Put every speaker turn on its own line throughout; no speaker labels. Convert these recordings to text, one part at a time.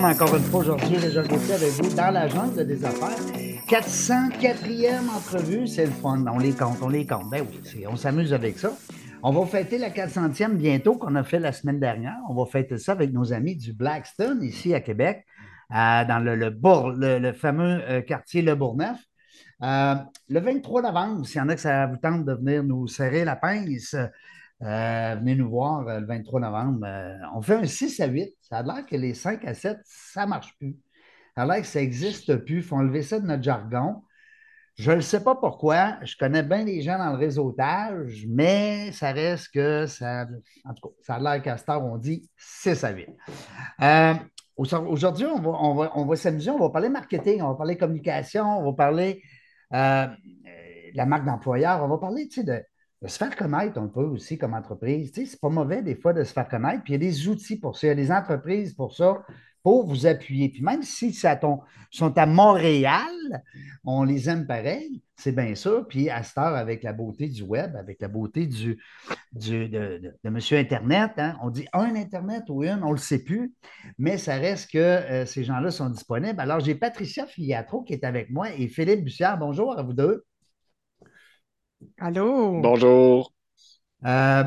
Encore une fois aujourd'hui, Régent Gauthier avec vous dans la jungle des affaires. 404e entrevue, c'est le fun. On les compte, on les compte. Ben oui, on s'amuse avec ça. On va fêter la 400e bientôt qu'on a fait la semaine dernière. On va fêter ça avec nos amis du Blackstone ici à Québec, euh, dans le, le, Bourg- le fameux euh, quartier Le Bourgneuf. Euh, le 23 novembre, s'il y en a que ça vous tente de venir nous serrer la pince, euh, venez nous voir euh, le 23 novembre. Euh, on fait un 6 à 8. Ça a l'air que les 5 à 7, ça ne marche plus. Ça a l'air que ça n'existe plus. Il faut enlever ça de notre jargon. Je ne sais pas pourquoi. Je connais bien les gens dans le réseautage, mais ça reste que ça. En tout cas, ça a l'air qu'à cette heure, on dit 6 à 8. Euh, Aujourd'hui, on va, on va, s'amuser, on va parler marketing, on va parler communication, on va parler euh, la marque d'employeur, on va parler de, de se faire connaître un peu aussi comme entreprise. Tu sais, c'est pas mauvais des fois de se faire connaître. Puis il y a des outils pour ça, il y a des entreprises pour ça, pour vous appuyer. Puis même si ça sont à Montréal, on les aime pareil, c'est bien sûr. Puis à cette heure, avec la beauté du web, avec la beauté du, du, de, de, de Monsieur Internet, hein, on dit un Internet ou une, on ne le sait plus, mais ça reste que euh, ces gens-là sont disponibles. Alors, j'ai Patricia Filiatro qui est avec moi et Philippe Bussière. Bonjour à vous deux.
Allô?
Bonjour.
Euh,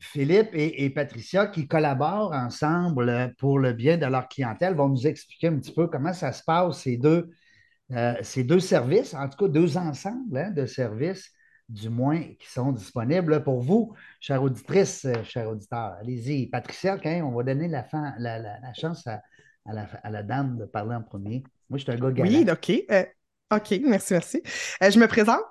Philippe et, et, Patricia qui collaborent ensemble pour le bien de leur clientèle vont nous expliquer un petit peu comment ça se passe, ces deux, euh, ces deux services, en tout cas deux ensembles hein, de services, du moins, qui sont disponibles pour vous, chère auditrice, chers auditeurs. Allez-y, Patricia, quand on va donner la, fin, la, la, la chance à, à, la, à, la, dame de parler en premier. Moi, je suis un gars galant.
Oui, OK. Euh, OK, merci, merci. Euh, je me présente?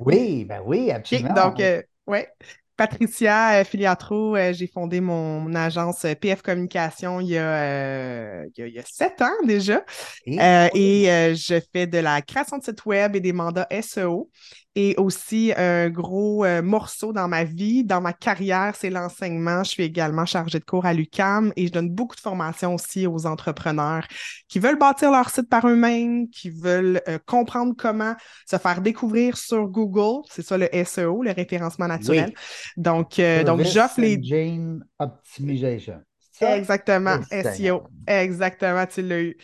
oui, ben oui, absolument.
Okay, donc, euh, ouais. Patricia euh, Filiatro, euh, j'ai fondé mon, agence euh, PF Communication il y a, il y a, il y a sept ans déjà. Et, euh, et je fais de la création de sites web et des mandats SEO. Et aussi un gros euh, morceau dans ma vie, dans ma carrière, c'est l'enseignement. Je suis également chargée de cours à l'UCAM et je donne beaucoup de formations aussi aux entrepreneurs qui veulent bâtir leur site par eux-mêmes, qui veulent euh, comprendre comment se faire découvrir sur Google. C'est ça le SEO, le référencement naturel. Oui. Donc, euh, donc j'offre les.
Engine Optimization.
Exactement, SEO. Exactement, tu l'as eu.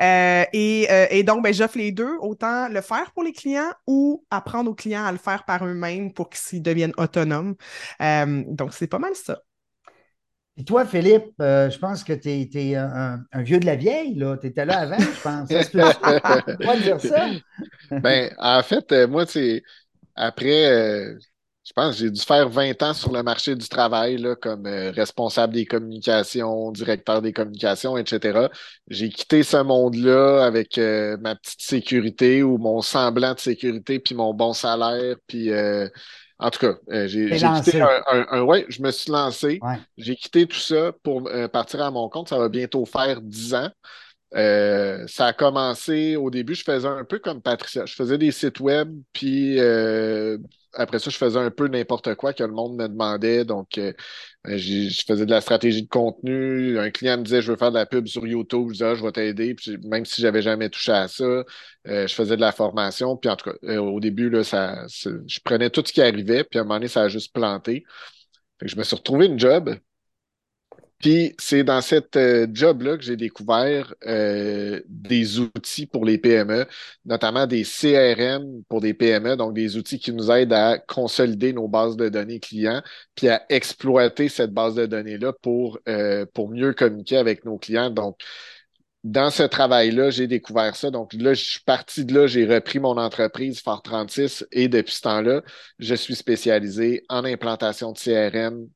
Euh, et, euh, et, donc, ben, j'offre les deux, autant le faire pour les clients ou apprendre aux clients à le faire par eux-mêmes pour qu'ils deviennent autonomes. Euh, donc, c'est pas mal ça.
Et toi, Philippe, euh, je pense que tu es, es un, un, vieux de la vieille, là. Tu étais là avant, je pense. Peut pas dire ça?
ben, en fait, moi, c'est après euh, je pense que j'ai dû faire 20 ans sur le marché du travail là, comme euh, responsable des communications, directeur des communications, etc. J'ai quitté ce monde-là avec euh, ma petite sécurité ou mon semblant de sécurité, puis mon bon salaire, puis euh, en tout cas, j'ai quitté un, un, un, Ouais, je me suis lancé.
Ouais.
J'ai quitté tout ça pour partir à mon compte. Ça va bientôt faire 10 ans. Euh, ça a commencé au début, je faisais un peu comme Patricia. Je faisais des sites web, puis euh, après ça, je faisais un peu n'importe quoi que le monde me demandait. Donc, euh, je faisais de la stratégie de contenu. Un client me disait Je veux faire de la pub sur YouTube. Je ah, Je vais t'aider. Même si j'avais jamais touché à ça, euh, je faisais de la formation. Puis en tout cas, euh, au début, là, ça, je prenais tout ce qui arrivait. Puis à un moment donné, ça a juste planté. Je me suis retrouvé une job. Puis c'est dans cette euh, job-là que j'ai découvert euh, des outils pour les PME, notamment des CRM pour des PME, donc des outils qui nous aident à consolider nos bases de données clients, puis à exploiter cette base de données-là pour, euh, pour mieux communiquer avec nos clients. Donc, dans ce travail-là, j'ai découvert ça. Donc là, je suis parti de là, j'ai repris mon entreprise Fort 36 et depuis ce temps-là, je suis spécialisé en implantation de CRM,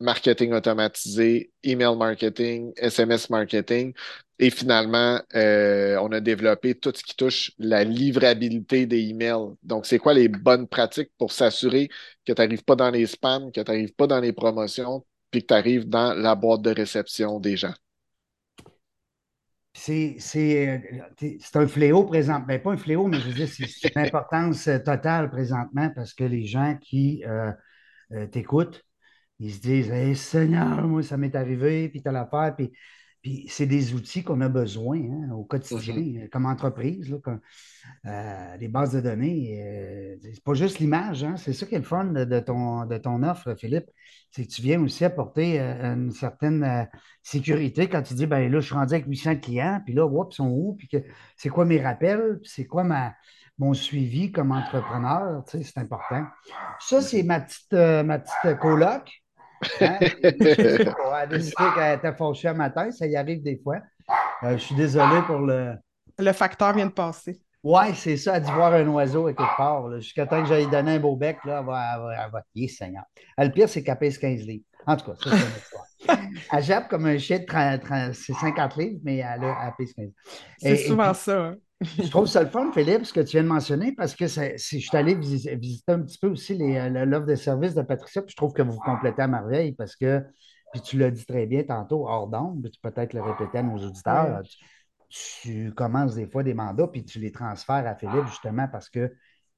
marketing automatisé, email marketing, SMS marketing Et finalement, euh, on a développé tout ce qui touche la livrabilité des emails. Donc, c'est quoi les bonnes pratiques pour s'assurer que tu n'arrives pas dans les spams, que tu n'arrives pas dans les promotions, puis que tu arrives dans la boîte de réception des gens?
C'est un fléau présent. Ben, pas un fléau, mais je veux dire, c'est une importance totale présentement parce que les gens qui euh, euh, t'écoutent, ils se disent Hey Seigneur, moi, ça m'est arrivé, puis tu as l'affaire, puis puis c'est des outils qu'on a besoin hein, au quotidien mm-hmm. euh, comme entreprise. Là, euh, les bases de données, euh, c'est pas juste l'image, hein, c'est ça qui est le fun de, ton, de ton offre, Philippe. C'est que tu viens aussi apporter une certaine sécurité quand tu dis ben là, je suis rendu avec 800 clients, puis là, oups, ils sont où? Puis c'est quoi mes rappels? c'est quoi ma, mon suivi comme entrepreneur? c'est important. Ça, c'est ma petite, ma petite coloc. Hein? Elle a décidé qu'elle était fauchée un matin, ça y arrive des fois. Euh, je suis désolé pour le.
Le facteur vient de passer.
Oui, c'est ça, elle dit voir un oiseau à quelque part. Jusqu'à temps que j'aille donner un beau bec, là, elle va, elle va, elle Seigneur. Euh, le pire, c'est qu'elle pèse 15 livres. En tout cas, ça, c'est une histoire. elle jappe comme un chien de 30, c'est 50 livres, mais elle, a, elle pèse 15 livres.
C'est souvent ça. Hein
je trouve ça le fun, Philippe, ce que tu viens de mentionner, parce que je suis allé visiter, un petit peu aussi euh, l'offre de service de Patricia, puis je trouve que vous complétez à merveille parce que, puis tu l'as dit très bien tantôt, hors d'ombre, tu peux peut-être le répéter à nos auditeurs. Tu, commences des fois des mandats, puis tu les transfères à Philippe justement parce que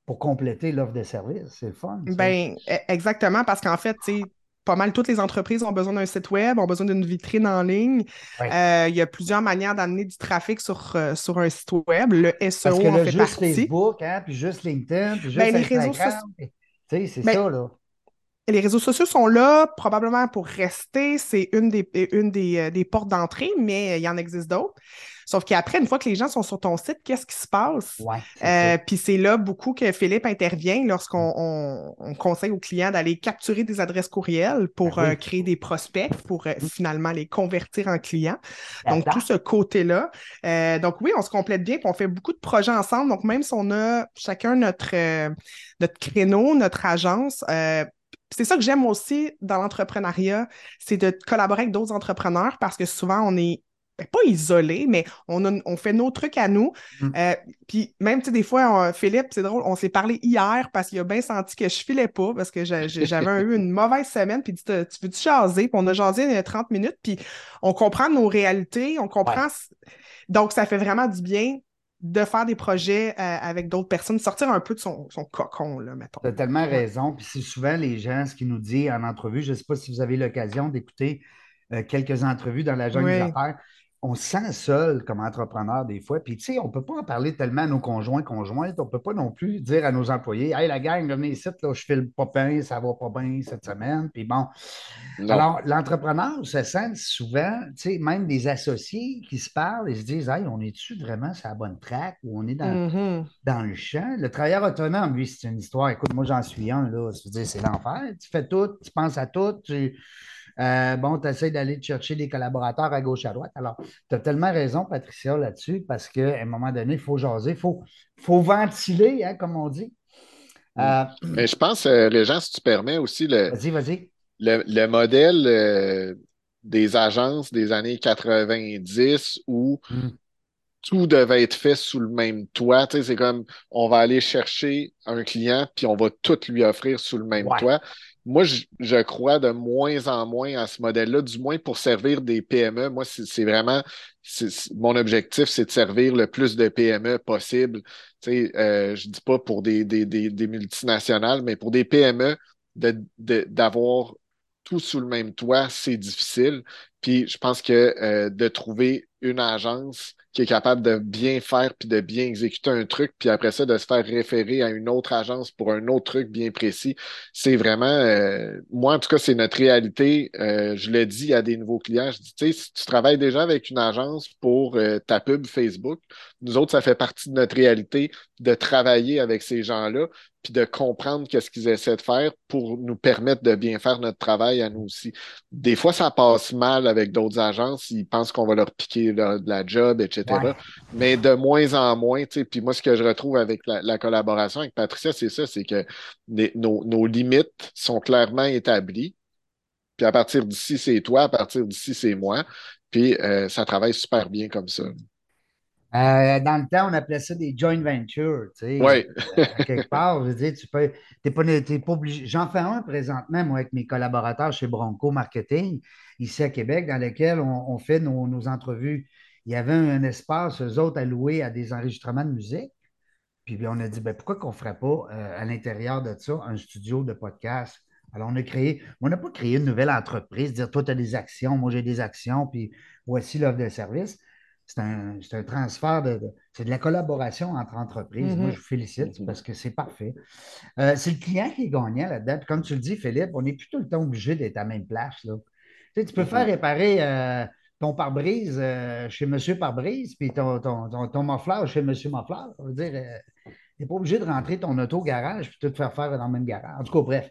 pour compléter l'offre de service, c'est le fun.
Ben, e, exactement, parce qu'en fait, tu sais, pas mal toutes les entreprises ont besoin d'un site web, ont besoin d'une vitrine en ligne. Euh, il y a plusieurs manières d'amener du trafic sur, euh, sur un site web. Le SEO
Parce que là, juste Facebook, hein, puis juste LinkedIn, puis ben, juste les Instagram. Réseaux sociaux... c'est ben, ça, là.
Les réseaux sociaux sont là probablement pour rester. C'est une des, une des, euh, des portes d'entrée, mais il y en existe d'autres. Sauf qu'après, une fois que les gens sont sur ton site, qu'est-ce qui se passe? Euh, puis c'est là beaucoup que Philippe intervient lorsqu'on conseille aux clients d'aller capturer des adresses courriels pour ben euh, créer des prospects, pour euh, mm. finalement les convertir en clients. Donc, tout ce côté-là. donc, oui, on se complète bien, puis on fait beaucoup de projets ensemble. Donc, même si on a chacun notre, notre créneau, notre agence, c'est ça que j'aime aussi dans l'entrepreneuriat, c'est de collaborer avec d'autres entrepreneurs parce que souvent, on est pas isolé, mais on, on, fait nos trucs à nous. Mm. Euh, puis même, tu sais, des fois, Philippe, c'est drôle, on s'est parlé hier parce qu'il a bien senti que je filais pas parce que j'avais eu une mauvaise semaine, puis tu veux-tu jaser? Puis on a jasé 30 minutes, puis on comprend nos réalités, on comprend... Donc, ça fait vraiment du bien de faire des projets euh, avec d'autres personnes, sortir un peu de son, cocon, là, mettons.
Tu as tellement raison. Puis c'est souvent les gens, ce qu'ils nous disent en entrevue, je ne sais pas si vous avez l'occasion d'écouter euh, quelques entrevues dans la jungle des affaires on se sent seul comme entrepreneur des fois. Puis, tu sais, on ne peut pas en parler tellement à nos conjoints, conjointes. On ne peut pas non plus dire à nos employés Hey, la gang, venez ici, là, je file pas bien, ça va pas bien cette semaine. Puis bon. Alors, l'entrepreneur se sent souvent, tu sais, même des associés qui se parlent et se disent Hey, on est-tu vraiment sur la bonne track ou on est dans, mm-hmm. dans le champ? Le travailleur autonome, lui, c'est une histoire. Écoute, moi, j'en suis un, là. c'est l'enfer. Tu fais tout, tu penses à tout, tu euh, bon, tu essaies d'aller chercher des collaborateurs à gauche, à droite. Alors, tu as tellement raison, Patricia, là-dessus, parce qu'à un moment donné, il faut jaser, il faut, faut ventiler, hein, comme on dit.
Euh, Mais je pense, euh, Régent, si tu permets aussi le,
vas-y, vas-y.
le, modèle des agences des années 90 où hmm. tout devait être fait sous le même toit. Tu sais, c'est comme on va aller chercher un client puis on va tout lui offrir sous le même toit moi, je, crois de moins en moins à ce modèle-là, du moins pour servir des PME. Moi, c'est vraiment mon objectif, c'est de servir le plus de PME possible. Tu sais, euh, je dis pas pour des, des, des, multinationales, mais pour des PME, d'avoir tout sous le même toit, c'est difficile. Puis je pense que euh, de trouver une agence qui est capable de bien faire puis de bien exécuter un truc, puis après ça, de se faire référer à une autre agence pour un autre truc bien précis. C'est vraiment, euh, moi, en tout cas, c'est notre réalité. Euh, je le dis à des nouveaux clients, je dis, tu sais, si tu travailles déjà avec une agence pour euh, ta pub Facebook, nous autres, ça fait partie de notre réalité de travailler avec ces gens-là, puis de comprendre qu'est-ce qu'ils essaient de faire pour nous permettre de bien faire notre travail à nous aussi. Des fois, ça passe mal avec d'autres agences, ils pensent qu'on va leur piquer de la job, etc. Mais de moins en moins, tu sais, puis moi, ce que je retrouve avec la, collaboration avec Patricia, c'est ça, c'est que nos, nos limites sont clairement établies. Puis à partir d'ici, c'est toi, à partir d'ici, c'est moi. puis ça travaille super bien comme ça.
Dans le temps, on appelait ça des joint ventures. Tu
oui.
quelque part, je veux dire, tu peux. T'es pas, pas obligé. J'en fais un présentement, moi, avec mes collaborateurs chez Bronco Marketing, ici à Québec, dans lequel on, fait nos, nos, entrevues. Il y avait un, espace, eux autres, alloué à des enregistrements de musique. Puis on a dit, ben, pourquoi qu'on ne ferait pas euh, à l'intérieur de ça un studio de podcast? Alors, on a créé, on n'a pas créé une nouvelle entreprise, dire, toi, tu as des actions, moi, j'ai des actions, puis voici l'offre de service. C'est un, transfert de, c'est de la collaboration entre entreprises. Moi, mm-hmm. je vous félicite mm-hmm. parce que c'est parfait. Euh, c'est le client qui est gagnant là-dedans. comme tu le dis, Philippe, on n'est plus tout le temps obligé d'être à la même place. Là. Tu, sais, tu peux mm-hmm. faire réparer euh, ton pare-brise euh, chez Monsieur Pare-brise, puis ton, ton, ton, chez Monsieur Moffleur. Je veux dire, tu n'es pas obligé de rentrer ton auto au garage puis tout faire faire dans le même garage. En tout cas, bref.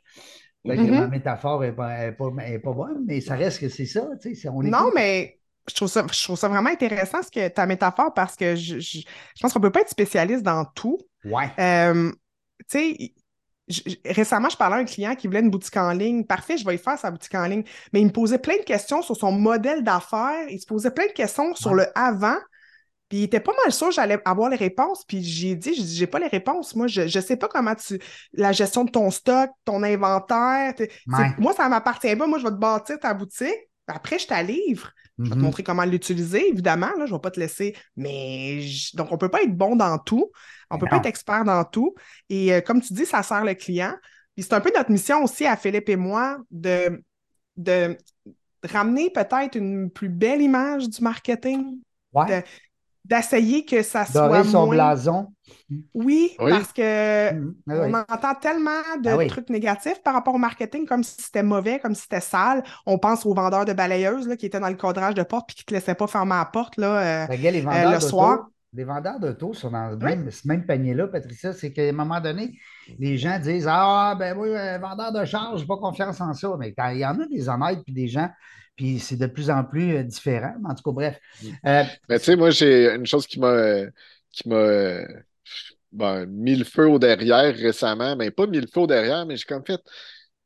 Mm-hmm. Ma métaphore n'est pas, pas, bonne, mais ça reste que c'est ça.
non, mais je trouve, ça, je trouve ça vraiment intéressant ce que ta métaphore parce que je, je, pense qu'on ne peut pas être spécialiste dans tout.
Ouais.
Euh, tu sais, récemment, je parlais à un client qui voulait une boutique en ligne. Parfait, je vais y faire sa boutique en ligne. Mais il me posait plein de questions sur son modèle d'affaires. Il se posait plein de questions sur le avant. Puis il était pas mal sûr que j'allais avoir les réponses. Puis j'ai dit, je j'ai pas les réponses. Moi, je, ne sais pas comment tu. La gestion de ton stock, ton inventaire. Moi, ça m'appartient pas. Moi, je vais te bâtir ta boutique. Après, je te livre. Je vais te mm-hmm. montrer comment l'utiliser, évidemment. Là, je ne vais pas te laisser. Mais donc, on ne peut pas être bon dans tout. On ne peut pas être expert dans tout. Et euh, comme tu dis, ça sert le client. Puis c'est un peu notre mission aussi à Philippe et moi de, de ramener peut-être une plus belle image du marketing. D'essayer que ça soit
son blason.
Oui, parce que ah on entend tellement de ah trucs négatifs par rapport au marketing, comme si c'était mauvais, comme si c'était sale. On pense aux vendeurs de balayeuses là, qui étaient dans le cadrage de porte et qui ne te laissaient pas fermer la porte là, euh, euh, le soir
les vendeurs d'auto sont dans même, ce même panier-là, Patricia, c'est qu'à un moment donné, les gens disent Ah, ben oui, vendeur de charge, je n'ai pas confiance en ça. Mais il y en a des honnêtes puis des gens, puis c'est de plus en plus euh, différent. En tout cas, bref.
Mm. Euh, mais tu sais, moi, j'ai une chose qui m'a qui m'a ben, mis le feu au derrière récemment, mais pas mis le feu au derrière, mais j'ai comme fait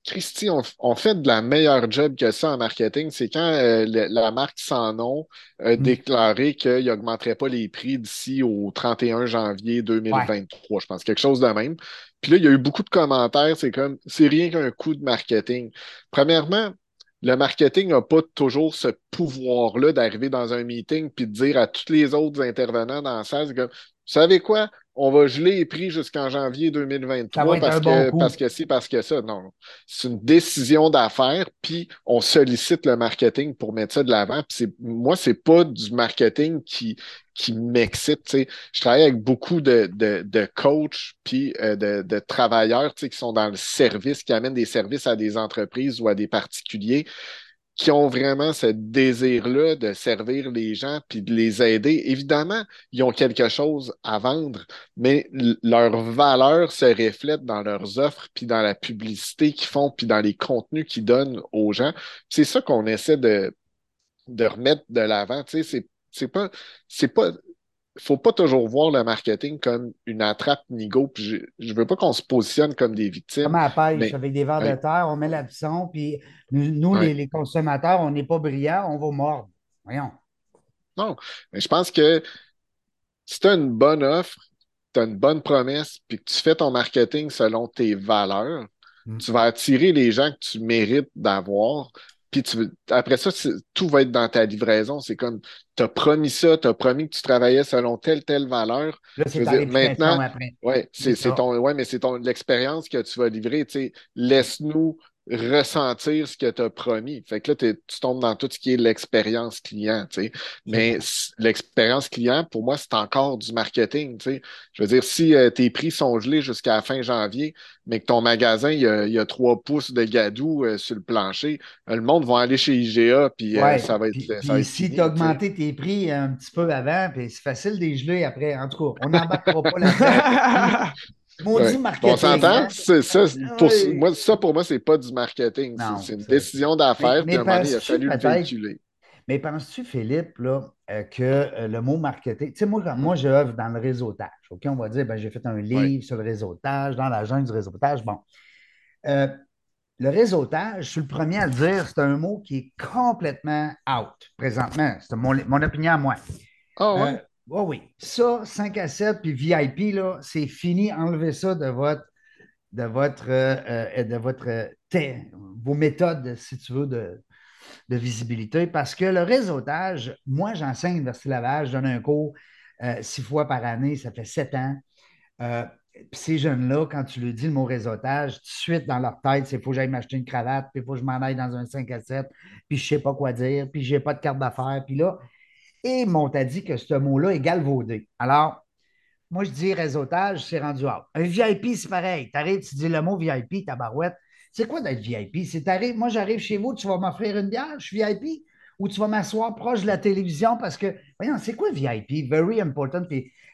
Christy, on, fait de la meilleure job que ça en marketing. C'est quand euh, la marque sans nom a mm. déclaré qu'il n'augmenterait pas les prix d'ici au 31 janvier 2023, je pense, quelque chose de même. Puis là, il y a eu beaucoup de commentaires. C'est comme, c'est rien qu'un coup de marketing. Premièrement, le marketing n'a pas toujours ce pouvoir-là d'arriver dans un meeting puis de dire à tous les autres intervenants dans la salle, comme, vous savez quoi? On va geler les prix jusqu'en janvier 2023 parce que, parce que si, parce que ça. Non, c'est une décision d'affaires, puis on sollicite le marketing pour mettre ça de l'avant. Puis moi, c'est pas du marketing qui, qui m'excite. Je travaille avec beaucoup de, de, de coachs puis euh, de, de, travailleurs qui sont dans le service, qui amènent des services à des entreprises ou à des particuliers qui ont vraiment ce désir-là de servir les gens puis de les aider. Évidemment, ils ont quelque chose à vendre, mais leur valeur se reflète dans leurs offres puis dans la publicité qu'ils font puis dans les contenus qu'ils donnent aux gens. C'est ça qu'on essaie de, de remettre de l'avant. Tu sais, c'est, pas, c'est pas, faut pas toujours voir le marketing comme une attrape nigo. je, je veux pas qu'on se positionne comme des victimes.
Comme à la pêche, avec des vers de terre, on met l'hameçon, puis nous, les, consommateurs, on n'est pas brillants, on va mordre. Voyons.
Non, mais je pense que si tu as une bonne offre, tu as une bonne promesse, puis que tu fais ton marketing selon tes valeurs, mm. tu vas attirer les gens que tu mérites d'avoir, puis après ça, tout va être dans ta livraison. C'est comme, tu as promis ça, tu as promis que tu travaillais selon telle, telle valeur.
Là, c'est maintenant,
ouais, c'est ton, ouais, mais c'est ton l'expérience que tu vas livrer. Laisse-nous ressentir ce que tu as promis. Fait que là, tu tombes dans tout ce qui est l'expérience client. Mais l'expérience client, pour moi, c'est encore du marketing. Je veux dire, si euh, tes prix sont gelés jusqu'à la fin janvier, mais que ton magasin, il y a, trois pouces de gadou euh, sur le plancher, euh, le monde va aller chez IGA, puis ça va être.
si tu as augmenté tes prix un petit peu avant, puis c'est facile de les geler après. En tout cas, on n'embarquera pas là-dedans. Maudit marketing. On
s'entend? Ça, pour, moi, ça, pour moi, c'est pas du marketing. C'est une décision d'affaires, puis à un moment il a fallu le véhiculer.
Mais penses-tu, Philippe, là, euh, que euh, le mot marketing, tu sais, moi, moi, je œuvre dans le réseautage. OK, on va dire, ben, j'ai fait un livre sur le réseautage, dans la jungle du réseautage. Bon. Euh, le réseautage, je suis le premier à le dire, c'est un mot qui est complètement out présentement. C'est mon, opinion à moi.
Ah ouais?
Oh oui. Ça, 5 à 7 puis VIP, là, c'est fini. Enlevez ça de votre de votre euh, de votre vos méthodes, si tu veux, de, de visibilité. Parce que le réseautage, moi, j'enseigne l'Université Laval, je donne un cours six fois par année, ça fait sept ans. Puis ces jeunes-là, quand tu leur dis le mot réseautage, tout de suite dans leur tête, c'est faut que j'aille m'acheter une cravate, puis faut que je m'en aille dans un 5 à 7, puis je ne sais pas quoi dire, puis je n'ai pas de carte d'affaires. Puis là, et m'ont dit que ce mot-là est galvaudé. Alors, moi, je dis réseautage, c'est rendu out. Un VIP, c'est pareil. Tu arrives, tu dis le mot VIP, ta barouette. C'est quoi d'être VIP? C'est moi, j'arrive chez vous, tu vas m'offrir une bière, je suis VIP, ou tu vas m'asseoir proche de la télévision parce que, voyons, c'est quoi VIP? Very important.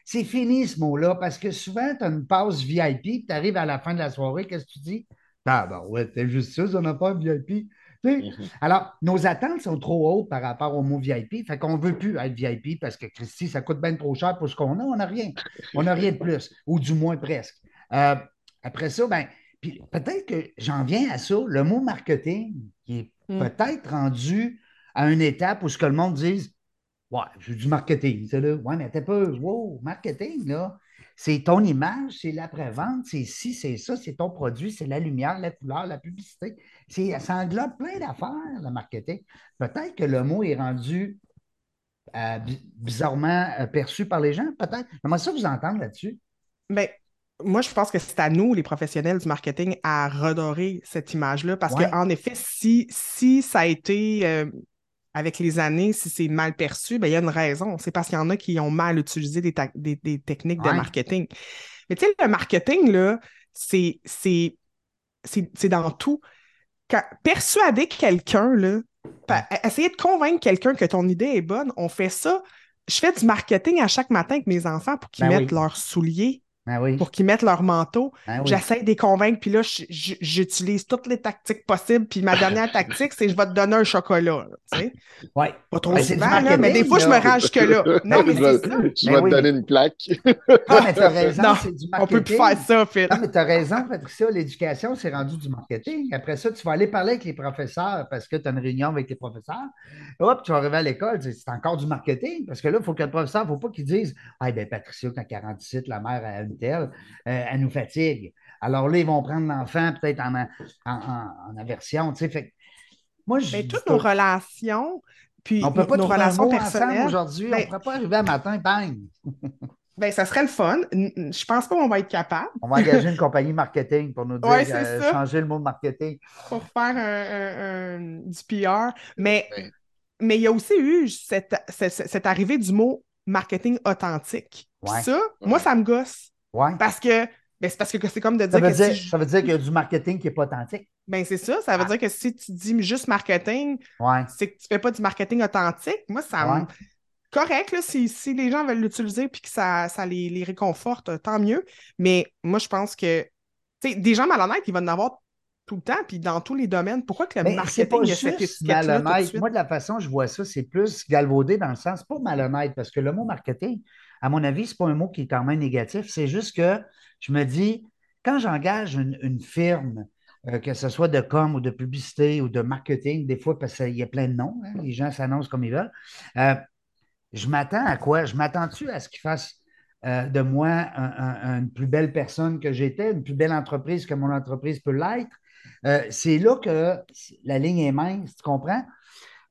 C'est fini ce mot-là parce que souvent, tu as une pause VIP, tu arrives à la fin de la soirée, qu'est-ce que tu dis? Ah, ben ouais, t'es juste ça, ça n'a pas un VIP. Mhm. Alors, nos attentes sont trop hautes par rapport au mot VIP. Fait qu'on ne veut plus être VIP parce que Christy, ça coûte bien trop cher pour ce qu'on a. On n'a rien. On n'a rien de plus, ou du moins presque. Euh, après ça, ben, peut-être que j'en viens à ça. Le mot marketing, qui est mm. peut-être rendu à une étape où ce que le monde dise Ouais, j'ai du marketing, c'est là. Ouais, mais t'es pas, wow, marketing, là. C'est ton image, c'est l'après-vente, c'est ci, c'est ça, c'est ton produit, c'est la lumière, la couleur, la publicité. Ça englobe plein d'affaires, le marketing. Peut-être que le mot est rendu euh, bizarrement euh, perçu par les gens, peut-être. Comment ça vous entendre là-dessus?
Bien, moi, je pense que c'est à nous, les professionnels du marketing, à redorer cette image-là. Parce qu'en effet, si, si ça a été euh, avec les années, si c'est mal perçu, ben, il y a une raison. C'est parce qu'il y en a qui ont mal utilisé des, techniques de marketing. Mais tu sais, le marketing, là, c'est dans tout. persuader quelqu'un, là, essayer de convaincre quelqu'un que ton idée est bonne, on fait ça. Je fais du marketing à chaque matin avec mes enfants pour qu'ils ben mettent leurs souliers
ben
pour qu'ils mettent leur manteau. Ben J'essaie de les convaincre, puis là, j'utilise toutes les tactiques possibles. Puis ma dernière tactique, c'est je vais te donner un chocolat. Sais?
Ouais.
Pas trop ben, souvent, là, mais des fois, je me range que là. Non, mais c'est ça.
Je vais te donner une plaque.
non, mais t'as raison, c'est du marketing.
On peut plus faire ça, Phil.
Non, mais t'as raison, Patricia, l'éducation, c'est rendu du marketing. Après ça, tu vas aller parler avec les professeurs parce que tu as une réunion avec les professeurs. Hop, tu vas arriver à l'école, c'est encore du marketing. Parce que là, il faut que le professeur, il ne faut pas qu'il dise Ah, ben Patricia, quand 47, la mère a telle, euh, elle nous fatigue. Alors là, ils vont prendre l'enfant peut-être en, en, aversion. Tu sais,
moi, je. Mais toutes nos relations, puis
on peut pas
nos relations
personnelles. Aujourd'hui, on ne ben pourrait pas arriver à matin, bang!
Ben, ça serait le fun. Je pense pas qu'on va être capable.
On va engager une compagnie marketing pour nous dire euh, changer le mot marketing.
Pour faire un, du PR. Mais mais il y a aussi eu cette, cette, arrivée du mot marketing authentique. Ça, moi, ça me gosse. Parce que ben, c'est parce que c'est comme de dire,
ça que Ça veut dire qu'il y a du marketing qui n'est pas authentique.
Ben, c'est ça. Ça veut dire que si tu dis juste marketing, c'est que tu ne fais pas du marketing authentique. Moi, ça me... Correct, là, si, si, les gens veulent l'utiliser et que ça, ça les, les, réconforte, tant mieux. Mais moi, je pense que des gens malhonnêtes, ils vont en avoir tout le temps, puis dans tous les domaines. Pourquoi que le Mais marketing pas
juste malhonnête. Moi, de la façon je vois ça, c'est plus galvaudé dans le sens, pas malhonnête, parce que le mot marketing, à mon avis, ce n'est pas un mot qui est quand même négatif. C'est juste que je me dis, quand j'engage une, firme, euh, que ce soit de com ou de publicité ou de marketing, des fois, parce qu'il y a plein de noms, hein, les gens s'annoncent comme ils veulent, euh, je m'attends à quoi? Je m'attends-tu à ce qu'ils fassent euh, de moi une plus belle personne que j'étais, une plus belle entreprise que mon entreprise peut l'être? C'est là que la ligne est mince, tu comprends?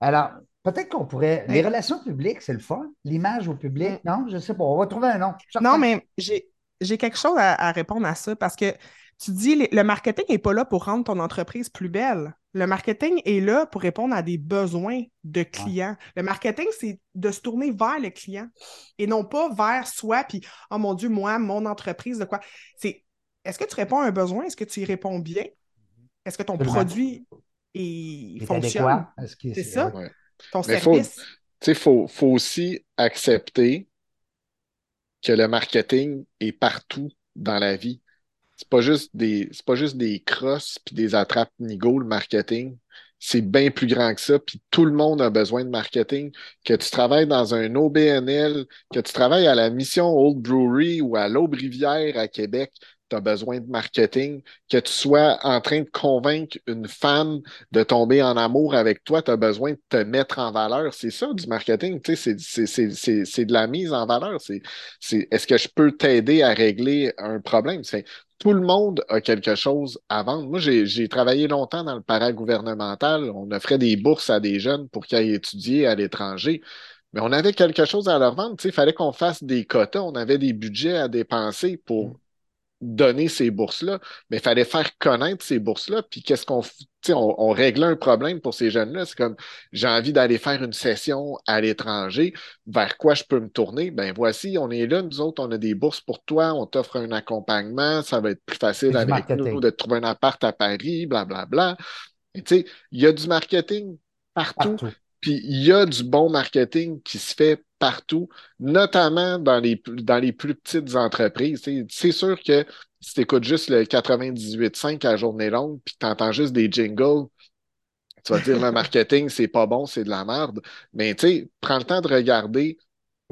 Alors, peut-être qu'on pourrait. Les relations publiques, c'est le fun. L'image au public, mm. non? Je ne sais pas. On va trouver un nom.
Non, mais j'ai quelque chose à, répondre à ça parce que tu dis le marketing n'est pas là pour rendre ton entreprise plus belle. Le marketing est là pour répondre à des besoins de clients. Le marketing, c'est de se tourner vers le client et non pas vers soi, puis, oh mon Dieu, moi, mon entreprise, de quoi. C'est est-ce que tu réponds à un besoin? Est-ce que tu y réponds bien? Est-ce que ton produit est, fonctionne? C'est ça? Ton service?
Il faut, faut aussi accepter que le marketing est partout dans la vie. C'est pas juste des pas juste des crosses puis des attrapes nigo le marketing. C'est bien plus grand que ça, puis tout le monde a besoin de marketing. Que tu travailles dans un OBNL, que tu travailles à la Mission Old Brewery ou à l'Aube-Rivière à Québec, tu as besoin de marketing, que tu sois en train de convaincre une femme de tomber en amour avec toi, tu as besoin de te mettre en valeur. C'est ça du marketing, c'est de la mise en valeur. Est-ce que je peux t'aider à régler un problème? tout le monde a quelque chose à vendre. Moi, j'ai travaillé longtemps dans le paragouvernemental. On offrait des bourses à des jeunes pour qu'ils aillent étudier à l'étranger. Mais on avait quelque chose à leur vendre. Il fallait qu'on fasse des quotas. On avait des budgets à dépenser pour donner ces bourses-là, mais il fallait faire connaître ces bourses-là. Puis qu'est-ce qu'on on, on réglait un problème pour ces jeunes-là. C'est comme j'ai envie d'aller faire une session à l'étranger, vers quoi je peux me tourner? Ben voici, on est là, nous autres, on a des bourses pour toi, on t'offre un accompagnement, ça va être plus facile avec nous de trouver un appart à Paris, blablabla. Tu sais, il y a du marketing partout. Puis il y a du bon marketing qui se fait partout, notamment dans les, dans les plus petites entreprises. C'est sûr que si tu écoutes juste le 98.5 à journée longue, puis tu entends juste des jingles, tu vas dire le marketing, c'est pas bon, c'est de la merde. Mais tu sais, prends le temps de regarder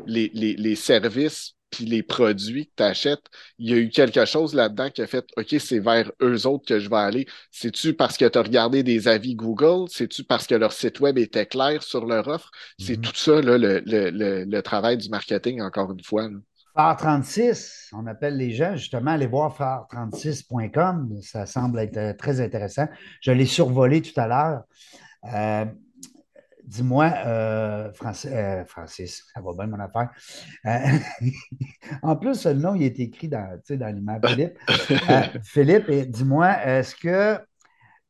les, les services puis les produits que tu achètes, il y a eu quelque chose là-dedans qui a fait OK, c'est vers eux autres que je vais aller. C'est-tu parce que tu as regardé des avis Google? C'est-tu parce que leur site web était clair sur leur offre? C'est mm-hmm. tout ça, là, le, le, le, travail du marketing, encore une fois.
Phare 36, on appelle les gens justement aller voir phare36.com. Ça semble être euh, très intéressant. Je l'ai survolé tout à l'heure. Euh, Dis-moi, euh, euh, Francis, ça va bien mon affaire. Euh, en plus, le nom, il est écrit dans, dans l'image. Philippe, Philippe dis-moi, est-ce que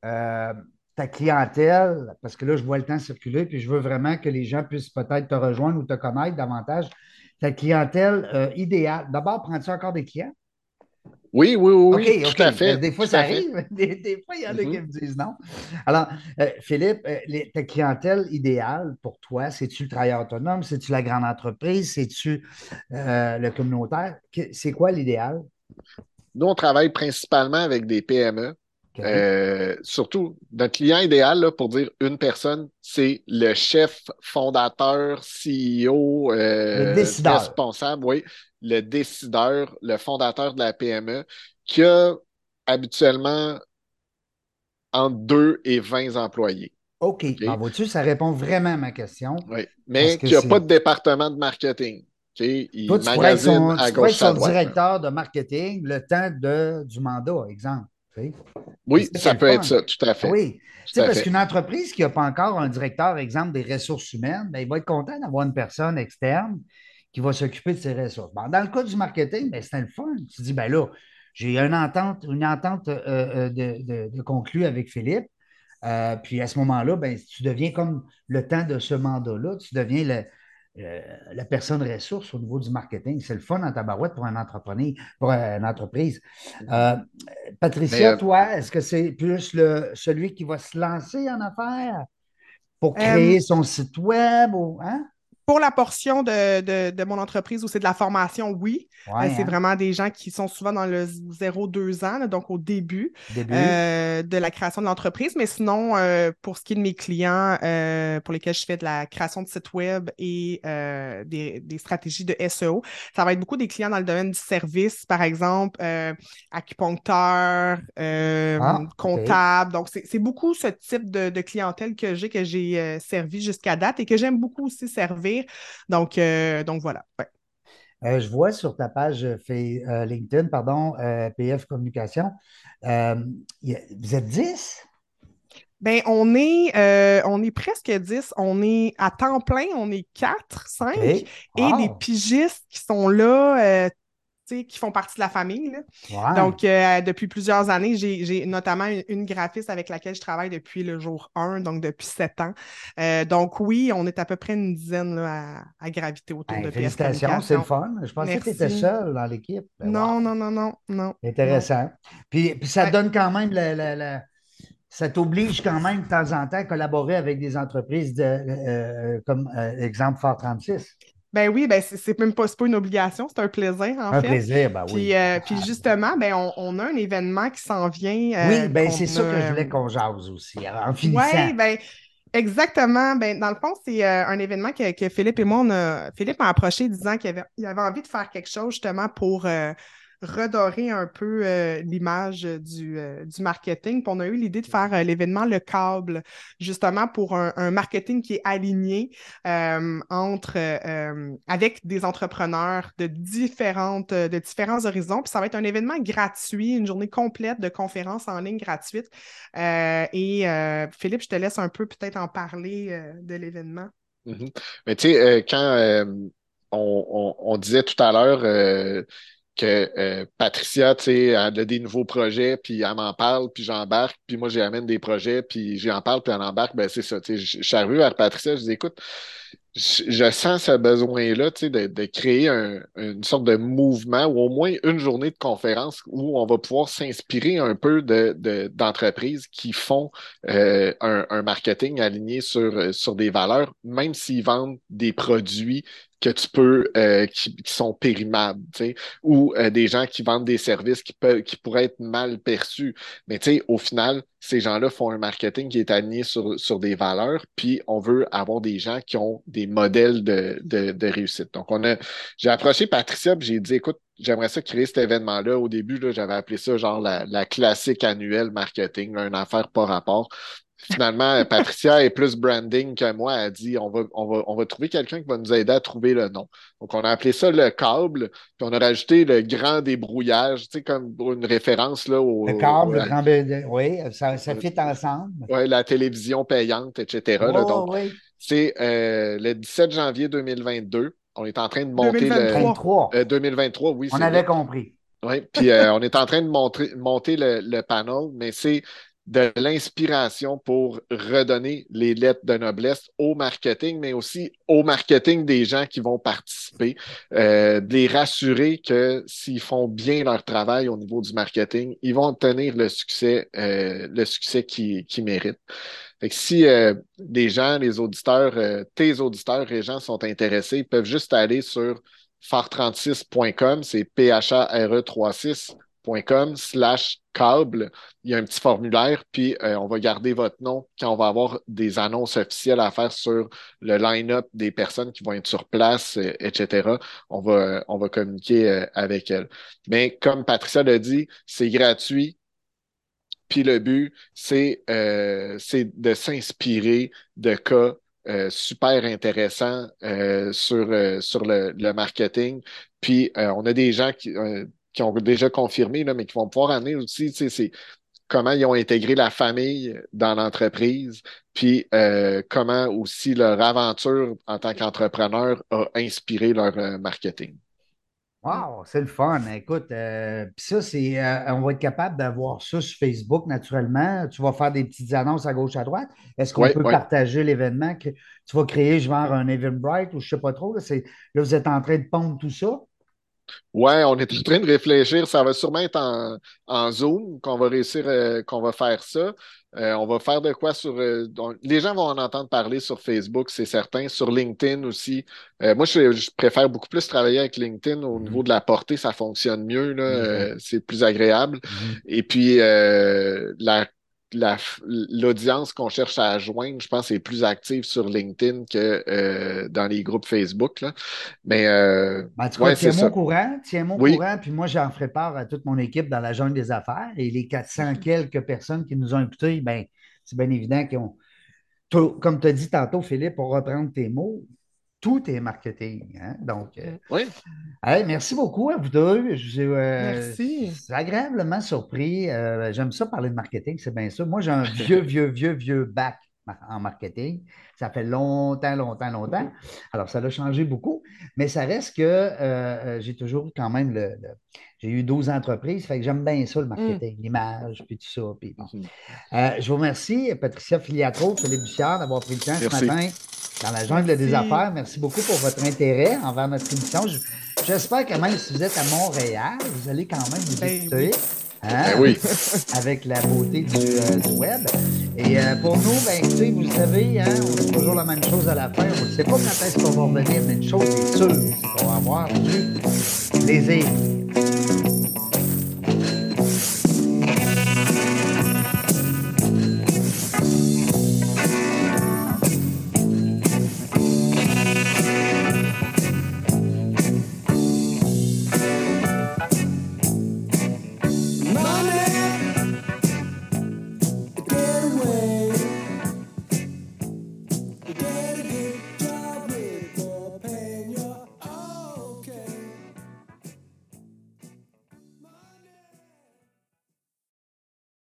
ta clientèle, parce que là, je vois le temps circuler, puis je veux vraiment que les gens puissent peut-être te rejoindre ou te connaître davantage, ta clientèle idéale. D'abord, prends-tu encore des clients?
Oui, oui, oui, tout à fait.
Des fois, ça arrive. Des, fois, il y en a qui mm-hmm. me disent non. Alors, euh, Philippe, euh, ta clientèle idéale pour toi, c'est-tu le travailleur autonome? C'est-tu la grande entreprise? C'est-tu euh, le communautaire? C'est quoi l'idéal?
Nous, on travaille principalement avec des PME. Surtout, notre client idéal, pour dire une personne, c'est le chef fondateur, CEO, responsable, oui, le décideur, le fondateur de la PME, qui a habituellement entre 2 et 20 employés.
OK. okay. vois-tu, ça répond vraiment à ma question.
Oui, mais qui n'a pas de département de marketing. Il
Toi, tu pourrais être son, à gauche, son directeur de marketing le temps de, du mandat, exemple.
Oui, ça peut être ça, tout à fait.
Oui. parce qu'une entreprise qui n'a pas encore un directeur, exemple, des ressources humaines, ben, il va être content d'avoir une personne externe qui va s'occuper de ses ressources. dans le cas du marketing, ben, c'est le fun. Tu dis, ben là, j'ai une entente, une entente euh, euh, de, de, conclue avec Philippe. Euh, puis à ce moment-là, ben, tu deviens comme le temps de ce mandat-là, tu deviens la personne ressource au niveau du marketing. C'est le fun en tabarouette pour un entrepreneur, pour une entreprise. Patricia, toi, est-ce que c'est plus le, celui qui va se lancer en affaires pour créer son site web ou hein?
Pour la portion de, mon entreprise où c'est de la formation, oui. Euh, c'est hein. vraiment des gens qui sont souvent dans le 0-2 ans, donc au début, euh, de la création de l'entreprise. Mais sinon, euh, pour ce qui est de mes clients pour lesquels je fais de la création de sites web et des, stratégies de SEO, ça va être beaucoup des clients dans le domaine du service, par exemple, acupuncteur, ah, comptable. Donc, c'est beaucoup ce type de, de clientèle que j'ai, que j'ai servi jusqu'à date et que j'aime beaucoup aussi servir donc, euh, donc voilà.
Euh, je vois sur ta page euh, LinkedIn, pardon, PF Communication, vous êtes 10?
Bien, on est, on est presque 10. On est à temps plein, on est 4, 5. Et des pigistes qui sont là qui font partie de la famille. Donc, euh, depuis plusieurs années, j'ai notamment une, graphiste avec laquelle je travaille depuis le jour 1, donc depuis sept ans. Euh, donc, oui, on est à peu près une dizaine à, graviter autour ben, de
Félicitations, c'est le fun. Je pensais que tu étais seul dans l'équipe.
Non, non, non, non, non.
Intéressant. Puis, ça donne quand même ça t'oblige quand même de temps en temps à collaborer avec des entreprises de, euh, comme exemple Fort 36.
Ben oui, ben c'est même pas, pas, une obligation, c'est un plaisir, en
fait. Un plaisir, ben oui.
Puis, euh, puis justement, ben on, a un événement qui s'en vient.
Euh, oui, ben c'est ça que je voulais qu'on jase aussi, en finissant.
Oui, ben exactement. Ben, dans le fond, c'est euh, un événement que, que, Philippe et moi, on a... Philippe m'a approché disant qu'il avait, il avait envie de faire quelque chose justement pour redorer un peu euh, l'image du, euh, du, marketing. Puis on a eu l'idée de faire l'événement Le Câble, justement pour un, marketing qui est aligné entre, avec des entrepreneurs de, différentes, de différents horizons. Puis ça va être un événement gratuit, une journée complète de conférences en ligne gratuite. et Philippe, je te laisse un peu peut-être en parler de l'événement.
Mm-hmm. Mais tu sais, quand on, disait tout à l'heure euh, que euh, Patricia, tu sais, elle a des nouveaux projets, puis elle m'en parle, puis j'embarque, puis moi, j'amène des projets, puis j'en parle, puis elle embarque, ben c'est ça. Tu sais, je suis arrivé vers Patricia, je dis, écoute, je, sens ce besoin-là, tu sais, de, de créer une sorte de mouvement ou au moins une journée de conférence où on va pouvoir s'inspirer un peu de, d'entreprises qui font euh, un, un, marketing aligné sur, sur des valeurs, même s'ils vendent des produits que tu peux, euh, qui, sont périmables, ou euh, des gens qui vendent des services qui, peuvent, qui pourraient être mal perçus. Mais au final, ces gens-là font un marketing qui est aligné sur, sur des valeurs, puis on veut avoir des gens qui ont des modèles de, de, de réussite. Donc, on a, j'ai approché Patricia, puis j'ai dit, écoute, j'aimerais ça créer cet événement-là. Au début, là, j'avais appelé ça genre la, la classique annuelle marketing, une affaire pas rapport. Finalement, Patricia est plus branding que moi. Elle a dit on va, on va, on va trouver quelqu'un qui va nous aider à trouver le nom. Donc, on a appelé ça le câble, puis on a rajouté le grand débrouillage, tu sais, comme une référence là, au.
Le câble, le grand oui, ça, ça fit ensemble.
Oui, la télévision payante, etc. donc, c'est euh, le 17 janvier 2022. On est en train de monter
2023.
le. 2023, oui.
On avait compris.
Oui, puis euh, on est en train de monter, monter le, le panel, mais c'est de l'inspiration pour redonner les lettres de noblesse au marketing, mais aussi au marketing des gens qui vont participer, euh, de les rassurer que s'ils font bien leur travail au niveau du marketing, ils vont obtenir le succès, euh, qu'ils qui méritent. Si euh, les gens, les auditeurs, euh, tes auditeurs et gens sont intéressés, ils peuvent juste aller sur phare36.com, c'est P-H-A-R-E 36.com slash Il y a un petit formulaire, puis euh, on va garder votre nom quand on va avoir des annonces officielles à faire sur le line-up des personnes qui vont être sur place, euh, etc. On va, on va communiquer euh, avec elles. Mais comme Patricia l'a dit, c'est gratuit. Puis le but, c'est de s'inspirer de cas super intéressants sur, sur le, le, marketing. Puis on a des gens qui, qui ont déjà confirmé, là, mais qui vont pouvoir amener aussi, c'est comment ils ont intégré la famille dans l'entreprise, puis euh, comment aussi leur aventure en tant qu'entrepreneur a inspiré leur euh, marketing.
Wow, c'est le fun. Écoute, euh, ça, c'est, on va être capable d'avoir ça sur Facebook naturellement. Tu vas faire des petites annonces à gauche, à droite. Est-ce qu'on peut partager l'événement que tu vas créer, je vais un Eventbrite ou je ne sais pas trop. Là, là, vous êtes en train de pondre tout ça?
Ouais, on est en train de réfléchir. Ça va sûrement être en, Zoom qu'on va réussir, euh, qu'on va faire ça. Euh, on va faire de quoi sur. Euh, les gens vont en entendre parler sur Facebook, c'est certain. Sur LinkedIn aussi. moi, je, préfère beaucoup plus travailler avec LinkedIn au niveau de la portée. Ça fonctionne mieux. Mm-hmm. c'est plus agréable. Mm-hmm. Et puis, la l'audience qu'on cherche à joindre, je pense, est plus active sur LinkedIn que euh, dans les groupes Facebook. Là. Mais euh,
ben, tiens-moi au courant, tiens-moi au courant, puis moi, j'en ferai part à toute mon équipe dans la jungle des affaires. Et les 400 quelques personnes qui nous ont écoutés, ben, c'est bien évident qu'ils ont. Comme tu as dit tantôt, Philippe, pour reprendre tes mots, tout est marketing. Hein? Donc, euh,
oui.
merci beaucoup à vous deux.
Euh, merci.
C'est agréablement surpris. Euh, j'aime ça parler de marketing, c'est bien ça. Moi, j'ai un vieux, vieux, vieux, vieux bac en marketing. Ça fait longtemps, longtemps, longtemps. Alors, ça a changé beaucoup, mais ça reste que j'ai toujours quand même le, j'ai eu 12 entreprises, fait que j'aime bien ça, le marketing, mm. l'image, puis tout ça. Puis mm-hmm. je vous remercie, Patricia Filiatro, Philippe Bussière, d'avoir pris le temps ce matin dans la jungle des affaires. Merci beaucoup pour votre intérêt envers notre émission. J'espère que même si vous êtes à Montréal, vous allez quand même vous ben écouter.
Hein? Ben oui.
Avec la beauté du, euh, web. Et euh, pour nous, ben, écoutez, vous le savez, hein, on dit toujours la même chose à la fin. On ne sait pas quand est-ce qu'on va revenir, mais une chose est sûre, c'est qu'on va avoir du plaisir.